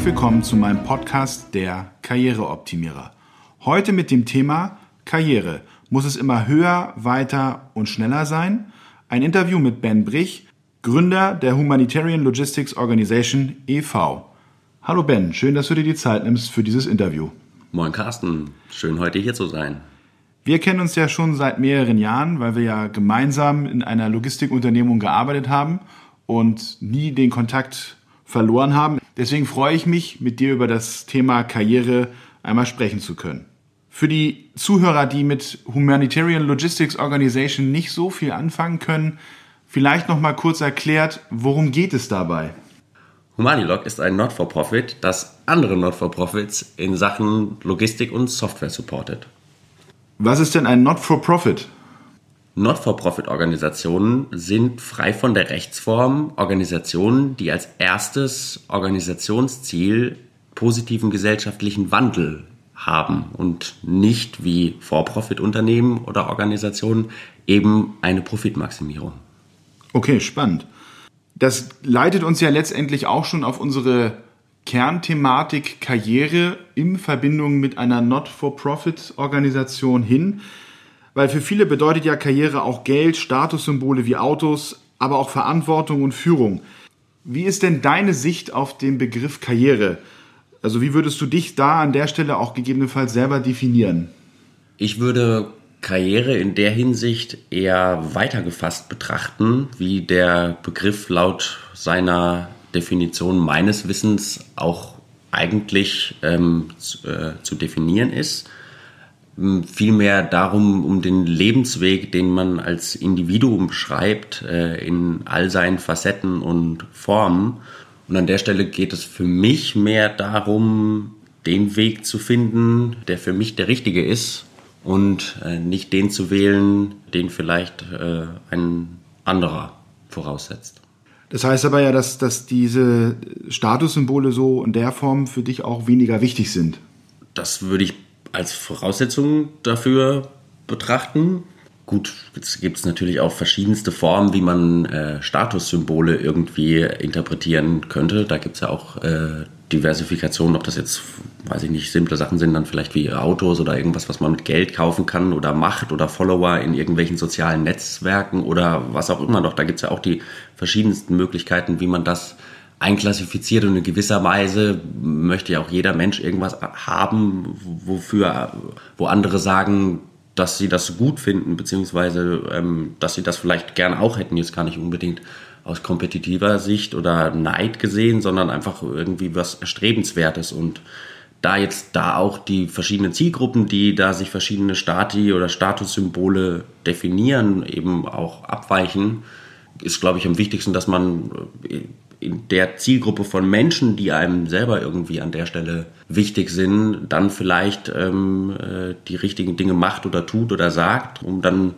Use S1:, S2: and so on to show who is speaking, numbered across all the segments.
S1: Herzlich willkommen zu meinem Podcast Der Karriereoptimierer. Heute mit dem Thema Karriere. Muss es immer höher, weiter und schneller sein? Ein Interview mit Ben Brich, Gründer der Humanitarian Logistics Organization e.V. Hallo Ben, schön, dass du dir die Zeit nimmst für dieses Interview.
S2: Moin Carsten, schön heute hier zu sein.
S1: Wir kennen uns ja schon seit mehreren Jahren, weil wir ja gemeinsam in einer Logistikunternehmung gearbeitet haben und nie den Kontakt verloren haben. Deswegen freue ich mich, mit dir über das Thema Karriere einmal sprechen zu können. Für die Zuhörer, die mit Humanitarian Logistics Organization nicht so viel anfangen können, vielleicht noch mal kurz erklärt, worum geht es dabei?
S2: Humanilog ist ein Not-for-Profit, das andere Not-for-Profits in Sachen Logistik und Software supportet.
S1: Was ist denn ein Not-for-Profit?
S2: Not-for-Profit-Organisationen sind frei von der Rechtsform Organisationen, die als erstes Organisationsziel positiven gesellschaftlichen Wandel haben und nicht wie For-Profit-Unternehmen oder Organisationen eben eine Profitmaximierung.
S1: Okay, spannend. Das leitet uns ja letztendlich auch schon auf unsere Kernthematik Karriere in Verbindung mit einer Not-for-Profit-Organisation hin. Weil für viele bedeutet ja Karriere auch Geld, Statussymbole wie Autos, aber auch Verantwortung und Führung. Wie ist denn deine Sicht auf den Begriff Karriere? Also wie würdest du dich da an der Stelle auch gegebenenfalls selber definieren?
S2: Ich würde Karriere in der Hinsicht eher weitergefasst betrachten, wie der Begriff laut seiner Definition meines Wissens auch eigentlich ähm, zu, äh, zu definieren ist vielmehr darum, um den Lebensweg, den man als Individuum beschreibt, äh, in all seinen Facetten und Formen. Und an der Stelle geht es für mich mehr darum, den Weg zu finden, der für mich der richtige ist und äh, nicht den zu wählen, den vielleicht äh, ein anderer voraussetzt.
S1: Das heißt aber ja, dass, dass diese Statussymbole so in der Form für dich auch weniger wichtig sind.
S2: Das würde ich als Voraussetzung dafür betrachten. Gut, jetzt gibt es natürlich auch verschiedenste Formen, wie man äh, Statussymbole irgendwie interpretieren könnte. Da gibt es ja auch äh, Diversifikation, ob das jetzt, weiß ich nicht, simple Sachen sind, dann vielleicht wie Autos oder irgendwas, was man mit Geld kaufen kann oder Macht oder Follower in irgendwelchen sozialen Netzwerken oder was auch immer noch. Da gibt es ja auch die verschiedensten Möglichkeiten, wie man das einklassifiziert und in gewisser Weise möchte ja auch jeder Mensch irgendwas haben, wofür, wo andere sagen, dass sie das gut finden, beziehungsweise ähm, dass sie das vielleicht gern auch hätten, jetzt gar nicht unbedingt aus kompetitiver Sicht oder Neid gesehen, sondern einfach irgendwie was Erstrebenswertes. Und da jetzt da auch die verschiedenen Zielgruppen, die da sich verschiedene Stati oder Statussymbole definieren, eben auch abweichen, ist, glaube ich, am wichtigsten, dass man äh, in der Zielgruppe von Menschen, die einem selber irgendwie an der Stelle wichtig sind, dann vielleicht ähm, äh, die richtigen Dinge macht oder tut oder sagt, um dann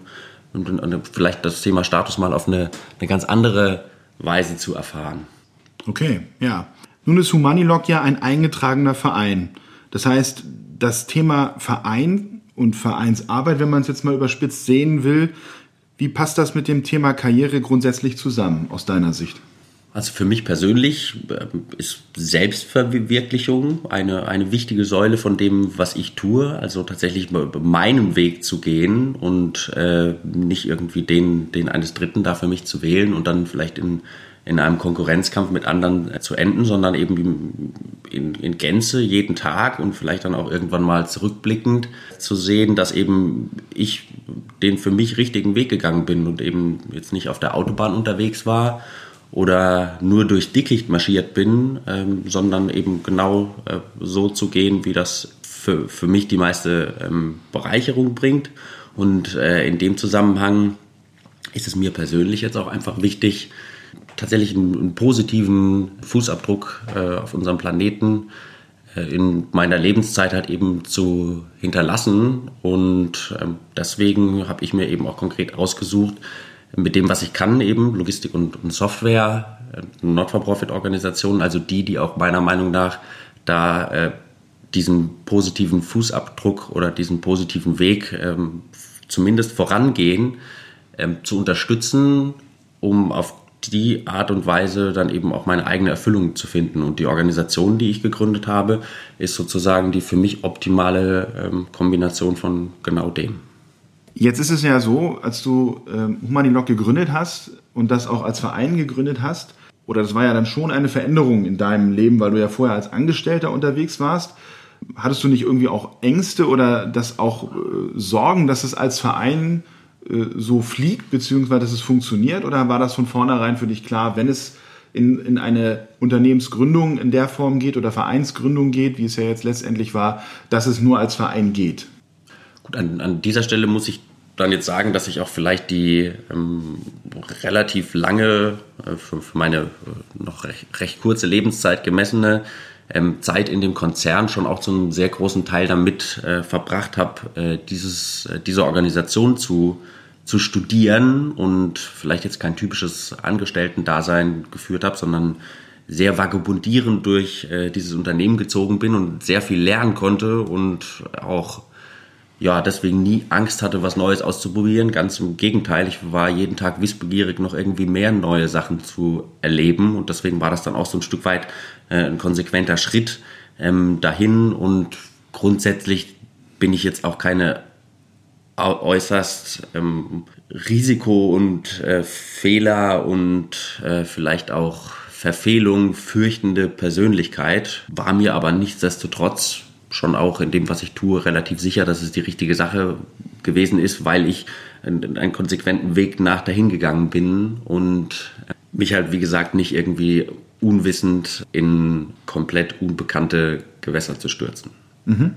S2: um, um, vielleicht das Thema Status mal auf eine, eine ganz andere Weise zu erfahren.
S1: Okay, ja. Nun ist Humanilog ja ein eingetragener Verein. Das heißt, das Thema Verein und Vereinsarbeit, wenn man es jetzt mal überspitzt sehen will, wie passt das mit dem Thema Karriere grundsätzlich zusammen aus deiner Sicht?
S2: Also für mich persönlich äh, ist Selbstverwirklichung eine, eine wichtige Säule von dem, was ich tue. Also tatsächlich meinem Weg zu gehen und äh, nicht irgendwie den, den eines Dritten da für mich zu wählen und dann vielleicht in, in einem Konkurrenzkampf mit anderen äh, zu enden, sondern eben in, in Gänze jeden Tag und vielleicht dann auch irgendwann mal zurückblickend zu sehen, dass eben ich den für mich richtigen Weg gegangen bin und eben jetzt nicht auf der Autobahn unterwegs war oder nur durch Dickicht marschiert bin, ähm, sondern eben genau äh, so zu gehen, wie das für, für mich die meiste ähm, Bereicherung bringt. Und äh, in dem Zusammenhang ist es mir persönlich jetzt auch einfach wichtig, tatsächlich einen, einen positiven Fußabdruck äh, auf unserem Planeten äh, in meiner Lebenszeit halt eben zu hinterlassen. Und ähm, deswegen habe ich mir eben auch konkret ausgesucht, mit dem, was ich kann, eben Logistik und, und Software, äh, Not-for-Profit-Organisationen, also die, die auch meiner Meinung nach da äh, diesen positiven Fußabdruck oder diesen positiven Weg ähm, zumindest vorangehen, ähm, zu unterstützen, um auf die Art und Weise dann eben auch meine eigene Erfüllung zu finden. Und die Organisation, die ich gegründet habe, ist sozusagen die für mich optimale ähm, Kombination von genau dem.
S1: Jetzt ist es ja so, als du ähm, Humanilog gegründet hast und das auch als Verein gegründet hast, oder das war ja dann schon eine Veränderung in deinem Leben, weil du ja vorher als Angestellter unterwegs warst. Hattest du nicht irgendwie auch Ängste oder das auch äh, Sorgen, dass es als Verein äh, so fliegt, beziehungsweise dass es funktioniert? Oder war das von vornherein für dich klar, wenn es in, in eine Unternehmensgründung in der Form geht oder Vereinsgründung geht, wie es ja jetzt letztendlich war, dass es nur als Verein geht?
S2: Gut, an, an dieser Stelle muss ich dann jetzt sagen, dass ich auch vielleicht die ähm, relativ lange, äh, für, für, meine äh, noch recht, recht, kurze Lebenszeit gemessene ähm, Zeit in dem Konzern schon auch zu einem sehr großen Teil damit äh, verbracht habe, äh, dieses, äh, diese Organisation zu, zu studieren und vielleicht jetzt kein typisches Angestellten-Dasein geführt habe, sondern sehr vagabundierend durch äh, dieses Unternehmen gezogen bin und sehr viel lernen konnte und auch ja, deswegen nie Angst hatte, was Neues auszuprobieren. Ganz im Gegenteil, ich war jeden Tag wissbegierig, noch irgendwie mehr neue Sachen zu erleben. Und deswegen war das dann auch so ein Stück weit äh, ein konsequenter Schritt ähm, dahin. Und grundsätzlich bin ich jetzt auch keine äußerst ähm, Risiko und äh, Fehler und äh, vielleicht auch Verfehlung fürchtende Persönlichkeit, war mir aber nichtsdestotrotz schon auch in dem, was ich tue, relativ sicher, dass es die richtige Sache gewesen ist, weil ich einen, konsequenten Weg nach dahin gegangen bin und mich halt, wie gesagt, nicht irgendwie unwissend in komplett unbekannte Gewässer zu stürzen.
S1: Mhm.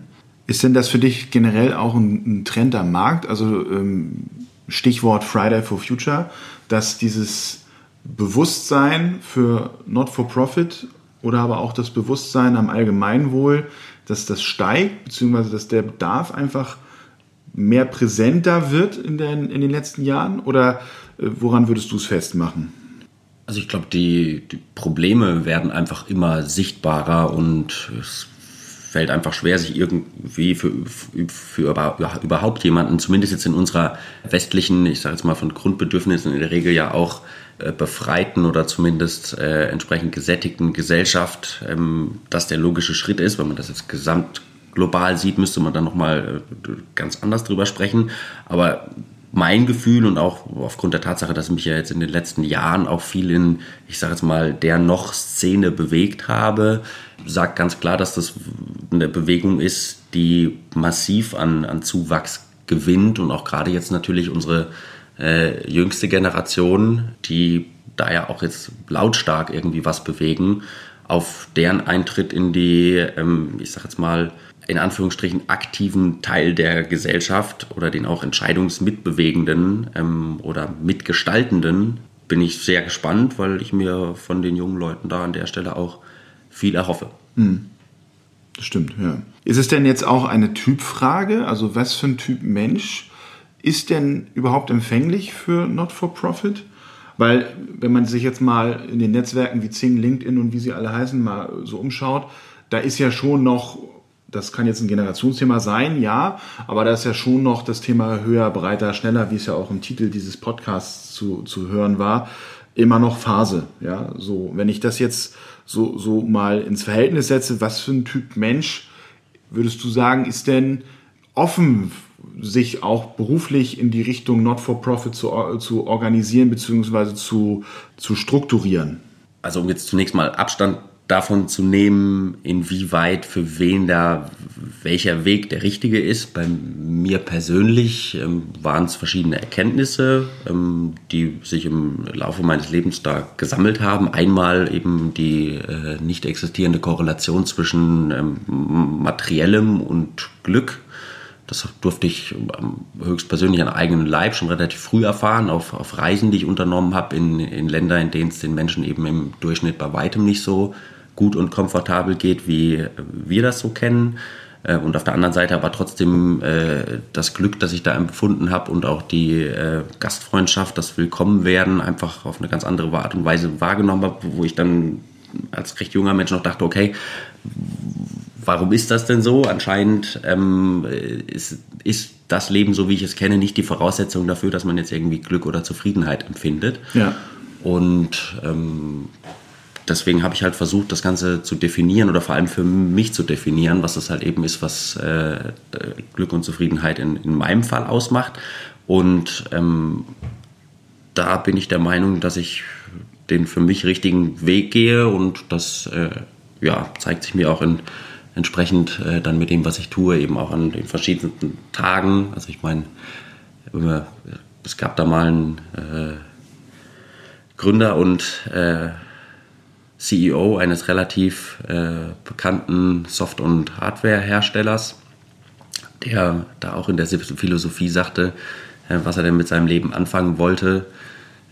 S1: Ist denn das für dich generell auch ein, ein Trend am Markt? Also ähm, Stichwort Friday for Future, dass dieses Bewusstsein für Not-for-Profit oder aber auch das Bewusstsein am Allgemeinwohl dass das steigt, beziehungsweise dass der Bedarf einfach mehr präsenter wird in den, in den letzten Jahren? Oder äh, woran würdest du es festmachen?
S2: Also ich glaube, die, die, Probleme werden einfach immer sichtbarer und es fällt einfach schwer, sich irgendwie für, für, für überhaupt jemanden, zumindest jetzt in unserer westlichen, ich sage jetzt mal von Grundbedürfnissen in der Regel ja auch befreiten oder zumindest äh, entsprechend gesättigten Gesellschaft ähm, das der logische Schritt ist. Wenn man das jetzt gesamt global sieht, müsste man dann nochmal äh, ganz anders drüber sprechen. Aber mein Gefühl und auch aufgrund der Tatsache, dass ich mich ja jetzt in den letzten Jahren auch viel in, ich sage jetzt mal, der noch Szene bewegt habe, sagt ganz klar, dass das eine Bewegung ist, die massiv an, an Zuwachs gewinnt und auch gerade jetzt natürlich unsere äh, jüngste Generation, die da ja auch jetzt lautstark irgendwie was bewegen, auf deren Eintritt in die, ähm, ich sag jetzt mal, in Anführungsstrichen aktiven Teil der Gesellschaft oder den auch entscheidungsmitbewegenden ähm, oder mitgestaltenden bin ich sehr gespannt, weil ich mir von den jungen Leuten da an der Stelle auch viel erhoffe. Hm.
S1: Stimmt, ja. Ist es denn jetzt auch eine Typfrage? Also was für ein Typ Mensch ist denn überhaupt empfänglich für Not-for-Profit? Weil, wenn man sich jetzt mal in den Netzwerken wie Zing, LinkedIn und wie sie alle heißen, mal so umschaut, da ist ja schon noch, das kann jetzt ein Generationsthema sein, ja, aber da ist ja schon noch das Thema höher, breiter, schneller, wie es ja auch im Titel dieses Podcasts zu, zu hören war, immer noch Phase. Ja, so, wenn ich das jetzt so, so mal ins Verhältnis setze, was für ein Typ Mensch würdest du sagen, ist denn offen sich auch beruflich in die Richtung Not-for-Profit zu, zu organisieren bzw. Zu, zu strukturieren?
S2: Also um jetzt zunächst mal Abstand davon zu nehmen, inwieweit für wen da welcher Weg der richtige ist. Bei mir persönlich ähm, waren es verschiedene Erkenntnisse, ähm, die sich im Laufe meines Lebens da gesammelt haben. Einmal eben die äh, nicht existierende Korrelation zwischen ähm, materiellem und Glück das durfte ich ähm, höchstpersönlich an eigenen Leib schon relativ früh erfahren, auf, auf Reisen, die ich unternommen habe, in, in Länder, in denen es den Menschen eben im Durchschnitt bei weitem nicht so gut und komfortabel geht, wie wir das so kennen. Äh, und auf der anderen Seite aber trotzdem äh, das Glück, das ich da empfunden habe und auch die äh, Gastfreundschaft, das Willkommenwerden einfach auf eine ganz andere Art und Weise wahrgenommen habe, wo ich dann als recht junger Mensch noch dachte, okay, warum ist das denn so? Anscheinend ähm, ist, ist das Leben, so wie ich es kenne, nicht die Voraussetzung dafür, dass man jetzt irgendwie Glück oder Zufriedenheit empfindet. Ja. Und ähm, deswegen habe ich halt versucht, das Ganze zu definieren oder vor allem für mich zu definieren, was das halt eben ist, was äh, Glück und Zufriedenheit in, in meinem Fall ausmacht. Und ähm, da bin ich der Meinung, dass ich den für mich richtigen Weg gehe und das äh, ja, zeigt sich mir auch in, entsprechend äh, dann mit dem, was ich tue, eben auch an den verschiedenen Tagen. Also ich meine, es gab da mal einen äh, Gründer und äh, CEO eines relativ äh, bekannten Soft- und Hardware-Herstellers, der da auch in der Philosophie sagte, äh, was er denn mit seinem Leben anfangen wollte,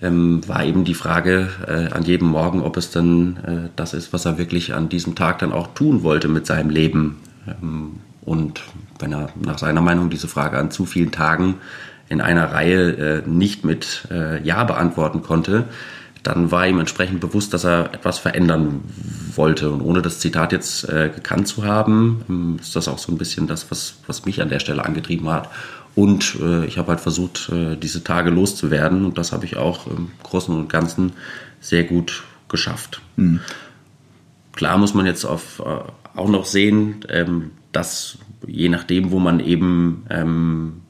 S2: ähm, war eben die Frage äh, an jedem Morgen, ob es dann äh, das ist, was er wirklich an diesem Tag dann auch tun wollte mit seinem Leben. Ähm, und wenn er nach seiner Meinung diese Frage an zu vielen Tagen in einer Reihe äh, nicht mit äh, Ja beantworten konnte, dann war ihm entsprechend bewusst, dass er etwas verändern wollte. Und ohne das Zitat jetzt äh, gekannt zu haben, ähm, ist das auch so ein bisschen das, was, was mich an der Stelle angetrieben hat. Und äh, ich habe halt versucht, äh, diese Tage loszuwerden. Und das habe ich auch im Großen und Ganzen sehr gut geschafft. Mhm. Klar muss man jetzt auf, äh, auch noch sehen, ähm, dass je nachdem, wo man eben ähm,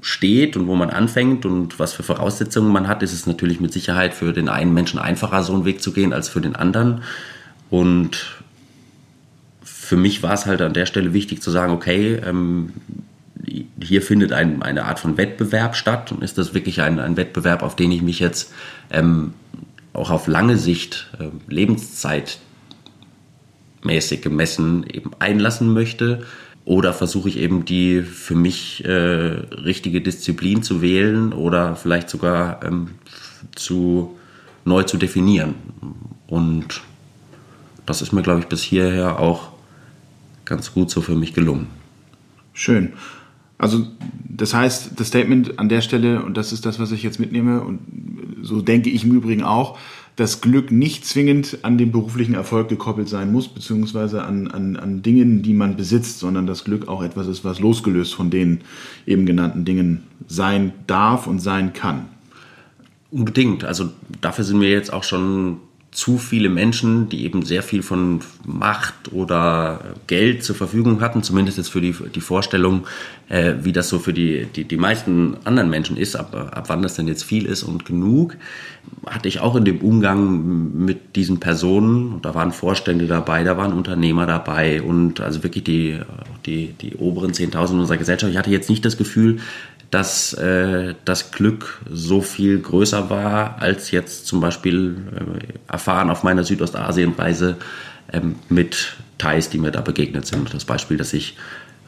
S2: steht und wo man anfängt und was für Voraussetzungen man hat, ist es natürlich mit Sicherheit für den einen Menschen einfacher, so einen Weg zu gehen, als für den anderen. Und für mich war es halt an der Stelle wichtig zu sagen, okay, ähm, hier findet ein, eine Art von Wettbewerb statt und ist das wirklich ein, ein Wettbewerb, auf den ich mich jetzt ähm, auch auf lange Sicht äh, lebenszeitmäßig gemessen eben einlassen möchte oder versuche ich eben die für mich äh, richtige Disziplin zu wählen oder vielleicht sogar ähm, zu neu zu definieren. Und das ist mir, glaube ich, bis hierher auch ganz gut so für mich gelungen.
S1: Schön. Also das heißt, das Statement an der Stelle, und das ist das, was ich jetzt mitnehme, und so denke ich im Übrigen auch, dass Glück nicht zwingend an den beruflichen Erfolg gekoppelt sein muss, beziehungsweise an, an, an Dingen, die man besitzt, sondern dass Glück auch etwas ist, was losgelöst von den eben genannten Dingen sein darf und sein kann.
S2: Unbedingt. Also dafür sind wir jetzt auch schon zu viele Menschen, die eben sehr viel von Macht oder Geld zur Verfügung hatten, zumindest jetzt für die, die Vorstellung, äh, wie das so für die, die, die meisten anderen Menschen ist, ab, ab wann das denn jetzt viel ist und genug, hatte ich auch in dem Umgang mit diesen Personen, da waren Vorstände dabei, da waren Unternehmer dabei und also wirklich die, die, die oberen 10.000 unserer Gesellschaft. Ich hatte jetzt nicht das Gefühl, dass äh, das Glück so viel größer war als jetzt zum Beispiel äh, erfahren auf meiner Südostasienreise ähm, mit Thais, die mir da begegnet sind. Das Beispiel, das ich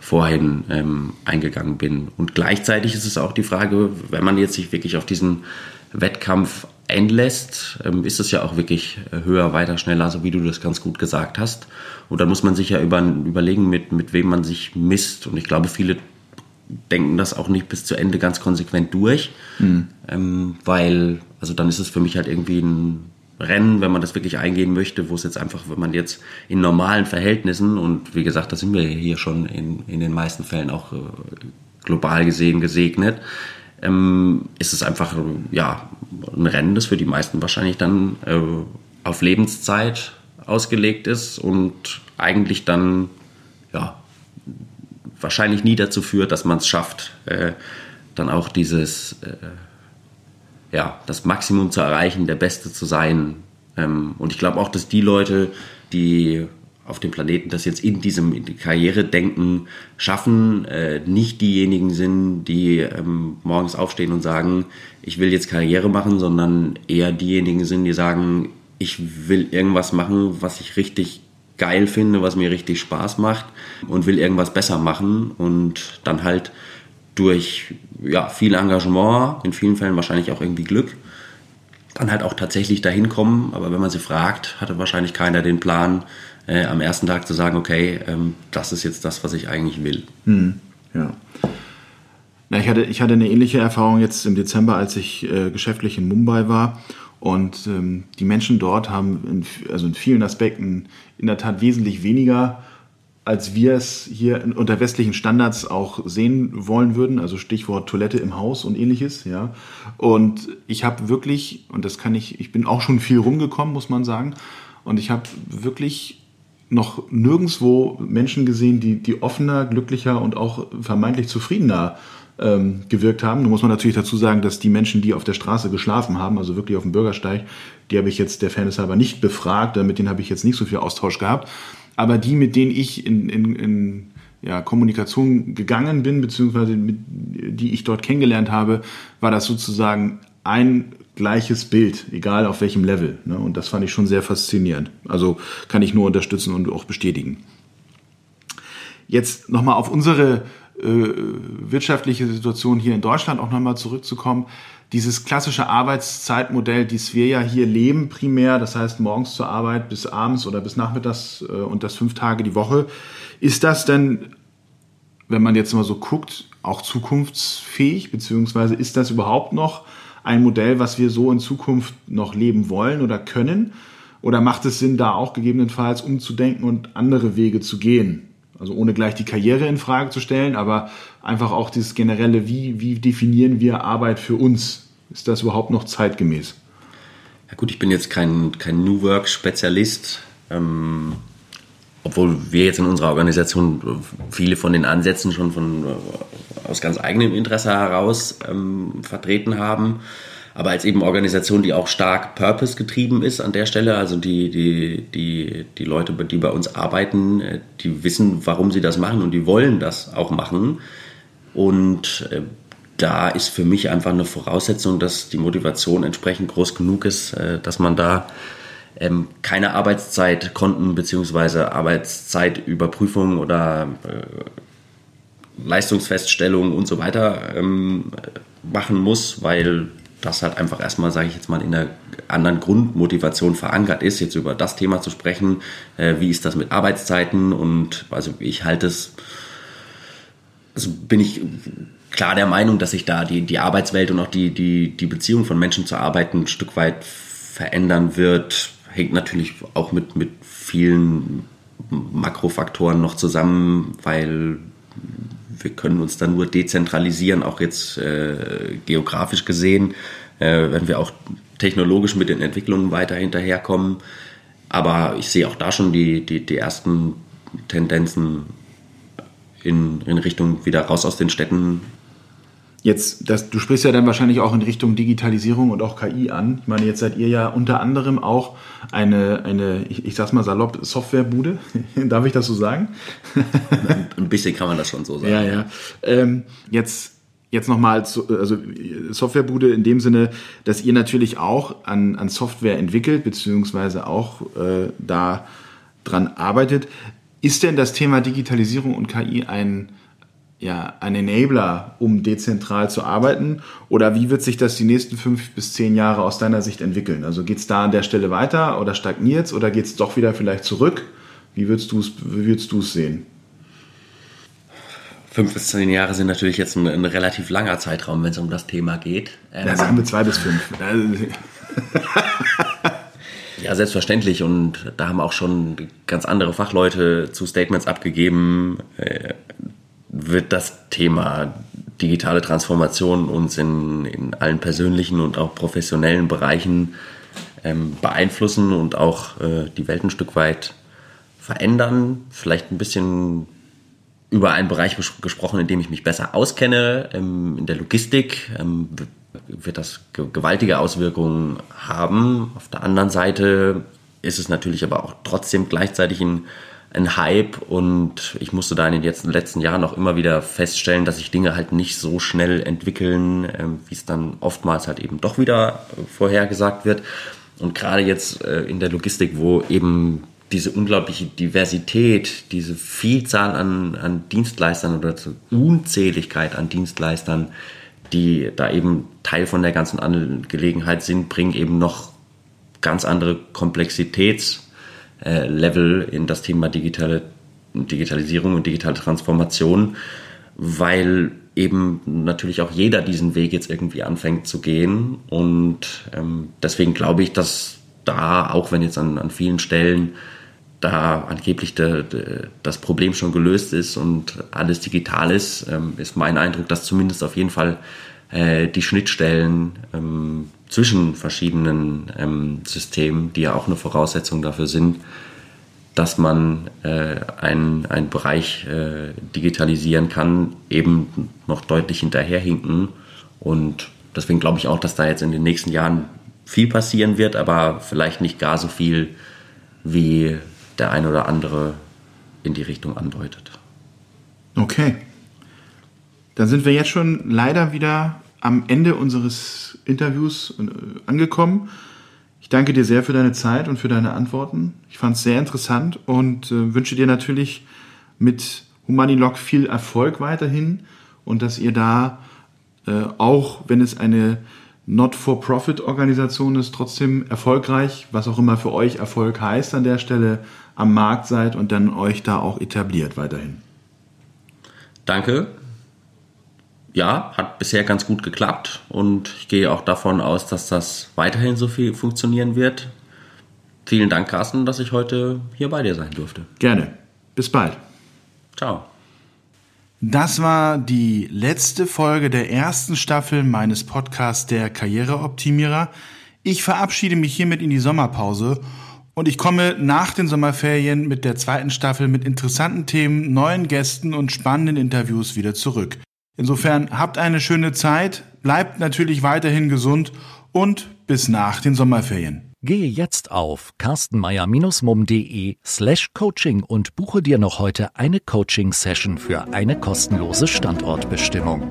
S2: vorhin ähm, eingegangen bin. Und gleichzeitig ist es auch die Frage, wenn man jetzt sich wirklich auf diesen Wettkampf einlässt, ähm, ist es ja auch wirklich höher, weiter, schneller, so wie du das ganz gut gesagt hast. Und dann muss man sich ja über, überlegen, mit, mit wem man sich misst. Und ich glaube, viele denken das auch nicht bis zu Ende ganz konsequent durch, mhm. ähm, weil, also dann ist es für mich halt irgendwie ein Rennen, wenn man das wirklich eingehen möchte, wo es jetzt einfach, wenn man jetzt in normalen Verhältnissen und wie gesagt, da sind wir hier schon in, in den meisten Fällen auch äh, global gesehen gesegnet, ähm, ist es einfach ja ein Rennen, das für die meisten wahrscheinlich dann äh, auf Lebenszeit ausgelegt ist und eigentlich dann ja wahrscheinlich nie dazu führt, dass man es schafft, äh, dann auch dieses, äh, ja, das Maximum zu erreichen, der Beste zu sein. Ähm, und ich glaube auch, dass die Leute, die auf dem Planeten das jetzt in diesem in Karriere-Denken schaffen, äh, nicht diejenigen sind, die ähm, morgens aufstehen und sagen, ich will jetzt Karriere machen, sondern eher diejenigen sind, die sagen, ich will irgendwas machen, was ich richtig geil finde, was mir richtig Spaß macht und will irgendwas besser machen und dann halt durch ja, viel Engagement, in vielen Fällen wahrscheinlich auch irgendwie Glück, dann halt auch tatsächlich dahin kommen. Aber wenn man sie fragt, hatte wahrscheinlich keiner den Plan, äh, am ersten Tag zu sagen, okay, ähm, das ist jetzt das, was ich eigentlich will.
S1: Hm, ja. Na, ich, hatte, ich hatte eine ähnliche Erfahrung jetzt im Dezember, als ich äh, geschäftlich in Mumbai war und ähm, die Menschen dort haben in, also in vielen Aspekten in der Tat wesentlich weniger als wir es hier unter westlichen Standards auch sehen wollen würden, also Stichwort Toilette im Haus und ähnliches, ja. Und ich habe wirklich, und das kann ich, ich bin auch schon viel rumgekommen, muss man sagen, und ich habe wirklich noch nirgendwo Menschen gesehen, die, die offener, glücklicher und auch vermeintlich zufriedener ähm, gewirkt haben. Nun muss man natürlich dazu sagen, dass die Menschen, die auf der Straße geschlafen haben, also wirklich auf dem Bürgersteig, die habe ich jetzt der Fairness halber nicht befragt, mit denen habe ich jetzt nicht so viel Austausch gehabt. Aber die, mit denen ich in, in, in ja, Kommunikation gegangen bin, beziehungsweise mit, die ich dort kennengelernt habe, war das sozusagen ein gleiches Bild, egal auf welchem Level. Ne? Und das fand ich schon sehr faszinierend. Also kann ich nur unterstützen und auch bestätigen. Jetzt nochmal auf unsere wirtschaftliche Situation hier in Deutschland auch nochmal zurückzukommen. Dieses klassische Arbeitszeitmodell, das wir ja hier leben, primär, das heißt morgens zur Arbeit bis abends oder bis nachmittags äh, und das fünf Tage die Woche, ist das denn, wenn man jetzt mal so guckt, auch zukunftsfähig, beziehungsweise ist das überhaupt noch ein Modell, was wir so in Zukunft noch leben wollen oder können? Oder macht es Sinn, da auch gegebenenfalls umzudenken und andere Wege zu gehen? Also ohne gleich die Karriere in Frage zu stellen, aber einfach auch dieses generelle, wie, wie definieren wir Arbeit für uns? Ist das überhaupt noch zeitgemäß?
S2: Ja gut, ich bin jetzt kein, kein New Work-Spezialist, ähm, obwohl wir jetzt in unserer Organisation viele von den Ansätzen schon von, äh, aus ganz eigenem Interesse heraus ähm, vertreten haben aber als eben Organisation, die auch stark Purpose getrieben ist an der Stelle, also die, die, die, die Leute, die bei uns arbeiten, äh, die wissen, warum sie das machen und die wollen das auch machen. Und äh, da ist für mich einfach eine Voraussetzung, dass die Motivation entsprechend groß genug ist, äh, dass man da ähm, keine Arbeitszeitkonten bzw. Arbeitszeitüberprüfung oder Leistungsfeststellung und so weiter ähm, machen muss, weil das halt einfach erstmal, sage ich jetzt mal, in der anderen Grundmotivation verankert ist, jetzt über das Thema zu sprechen. Äh, wie ist das mit Arbeitszeiten? Und also ich halte es, also bin ich klar der Meinung, dass sich da die, die Arbeitswelt und auch die, die, die Beziehung von Menschen zur Arbeit ein Stück weit verändern wird. Hängt natürlich auch mit, mit vielen Makrofaktoren noch zusammen, weil wir können uns dann nur dezentralisieren, auch jetzt äh, geografisch gesehen, äh, wenn wir auch technologisch mit den Entwicklungen weiter hinterherkommen. Aber ich sehe auch da schon die, die, die ersten Tendenzen in, in Richtung wieder raus aus den Städten
S1: Jetzt, das, du sprichst ja dann wahrscheinlich auch in Richtung Digitalisierung und auch KI an. Ich meine, jetzt seid ihr ja unter anderem auch eine, eine ich, ich sag's mal salopp, Softwarebude. Darf ich das so sagen?
S2: Ein bisschen kann man das schon so sagen.
S1: Ja, ja. Ähm, jetzt jetzt nochmal, also Softwarebude in dem Sinne, dass ihr natürlich auch an, an Software entwickelt, beziehungsweise auch äh, da dran arbeitet. Ist denn das Thema Digitalisierung und KI ein ja, ein Enabler, um dezentral zu arbeiten? Oder wie wird sich das die nächsten fünf bis zehn Jahre aus deiner Sicht entwickeln? Also geht es da an der Stelle weiter oder stagniert es oder geht es doch wieder vielleicht zurück? Wie würdest du es sehen?
S2: Fünf bis zehn Jahre sind natürlich jetzt ein, ein relativ langer Zeitraum, wenn es um das Thema geht.
S1: Ähm, ja, sagen wir zwei bis fünf.
S2: ja, selbstverständlich. Und da haben auch schon ganz andere Fachleute zu Statements abgegeben. Äh, wird das Thema digitale Transformation uns in, in allen persönlichen und auch professionellen Bereichen ähm, beeinflussen und auch äh, die Welt ein Stück weit verändern. Vielleicht ein bisschen über einen Bereich gesprochen, in dem ich mich besser auskenne. Ähm, in der Logistik ähm, wird das gewaltige Auswirkungen haben. Auf der anderen Seite ist es natürlich aber auch trotzdem gleichzeitig ein ein Hype und ich musste da in den letzten Jahren auch immer wieder feststellen, dass sich Dinge halt nicht so schnell entwickeln, ähm, wie es dann oftmals halt eben doch wieder vorhergesagt wird. Und gerade jetzt äh, in der Logistik, wo eben diese unglaubliche Diversität, diese Vielzahl an, an Dienstleistern oder Unzähligkeit an Dienstleistern, die da eben Teil von der ganzen Angelegenheit sind, bringen eben noch ganz andere Komplexitäts- äh, Level in das Thema digitale Digitalisierung und digitale Transformation, weil eben natürlich auch jeder diesen Weg jetzt irgendwie anfängt zu gehen. Und ähm, deswegen glaube ich, dass da, auch wenn jetzt an, an vielen Stellen da angeblich de, de, das Problem schon gelöst ist und alles digital ist, ähm, ist mein Eindruck, dass zumindest auf jeden Fall äh, die Schnittstellen ähm, zwischen verschiedenen ähm, Systemen, die ja auch eine Voraussetzung dafür sind, dass man äh, einen, einen Bereich äh, digitalisieren kann, eben noch deutlich hinterherhinken. Und deswegen glaube ich auch, dass da jetzt in den nächsten Jahren viel passieren wird, aber vielleicht nicht gar so viel, wie der ein oder andere in die Richtung andeutet.
S1: Okay. Dann sind wir jetzt schon leider wieder am Ende unseres Interviews äh, angekommen. Ich danke dir sehr für deine Zeit und für deine Antworten. Ich fand es sehr interessant und äh, wünsche dir natürlich mit Humanilog viel Erfolg weiterhin und dass ihr da äh, auch, wenn es eine Not-for-Profit-Organisation ist, trotzdem erfolgreich, was auch immer für euch Erfolg heißt an der Stelle, am Markt seid und dann euch da auch etabliert weiterhin.
S2: Danke. Ja, hat bisher ganz gut geklappt und ich gehe auch davon aus, dass das weiterhin so viel funktionieren wird. Vielen Dank, Carsten, dass ich heute hier bei dir sein durfte.
S1: Gerne. Bis bald.
S2: Ciao.
S1: Das war die letzte Folge der ersten Staffel meines Podcasts Der Karriereoptimierer. Ich verabschiede mich hiermit in die Sommerpause und ich komme nach den Sommerferien mit der zweiten Staffel mit interessanten Themen, neuen Gästen und spannenden Interviews wieder zurück. Insofern habt eine schöne Zeit, bleibt natürlich weiterhin gesund und bis nach den Sommerferien.
S3: Gehe jetzt auf carstenmeier-mum.de slash coaching und buche dir noch heute eine Coaching-Session für eine kostenlose Standortbestimmung.